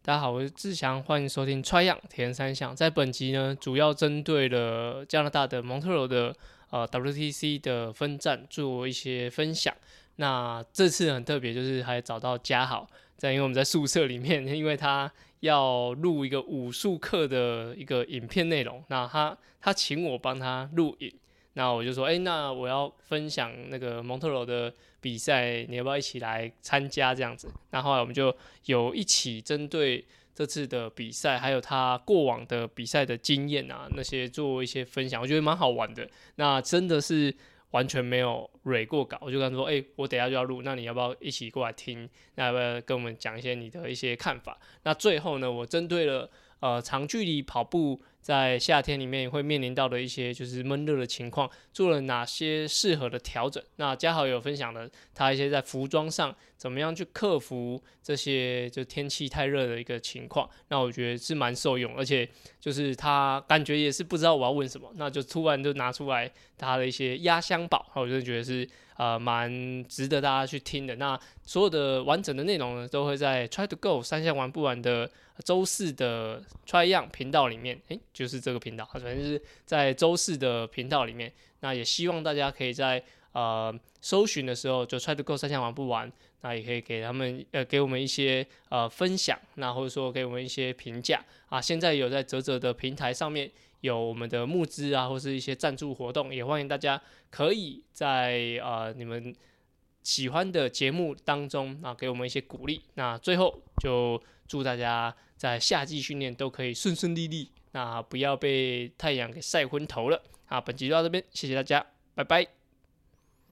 大家好，我是志祥，欢迎收听《穿样田三项》。在本集呢，主要针对了加拿大的蒙特罗的呃 WTC 的分站做一些分享。那这次很特别，就是还找到嘉豪，在因为我们在宿舍里面，因为他要录一个武术课的一个影片内容，那他他请我帮他录影。那我就说，哎，那我要分享那个蒙特罗的比赛，你要不要一起来参加这样子？那后来我们就有一起针对这次的比赛，还有他过往的比赛的经验啊，那些做一些分享，我觉得蛮好玩的。那真的是完全没有蕊过稿，我就跟他说，哎，我等下就要录，那你要不要一起过来听？那要不要跟我们讲一些你的一些看法？那最后呢，我针对了呃长距离跑步。在夏天里面会面临到的一些就是闷热的情况，做了哪些适合的调整？那嘉豪有分享了他一些在服装上怎么样去克服这些就天气太热的一个情况。那我觉得是蛮受用，而且就是他感觉也是不知道我要问什么，那就突然就拿出来他的一些压箱宝，我就觉得是。呃，蛮值得大家去听的。那所有的完整的内容呢，都会在 Try to Go 三项玩不完的周四的 Try Young 频道里面。诶，就是这个频道，反正是在周四的频道里面。那也希望大家可以在呃搜寻的时候就 Try to Go 三项玩不玩，那也可以给他们呃给我们一些呃分享，那或者说给我们一些评价啊。现在有在泽泽的平台上面。有我们的募资啊，或是一些赞助活动，也欢迎大家可以在呃你们喜欢的节目当中啊给我们一些鼓励。那最后就祝大家在夏季训练都可以顺顺利利，那不要被太阳给晒昏头了。啊，本集就到这边，谢谢大家，拜拜。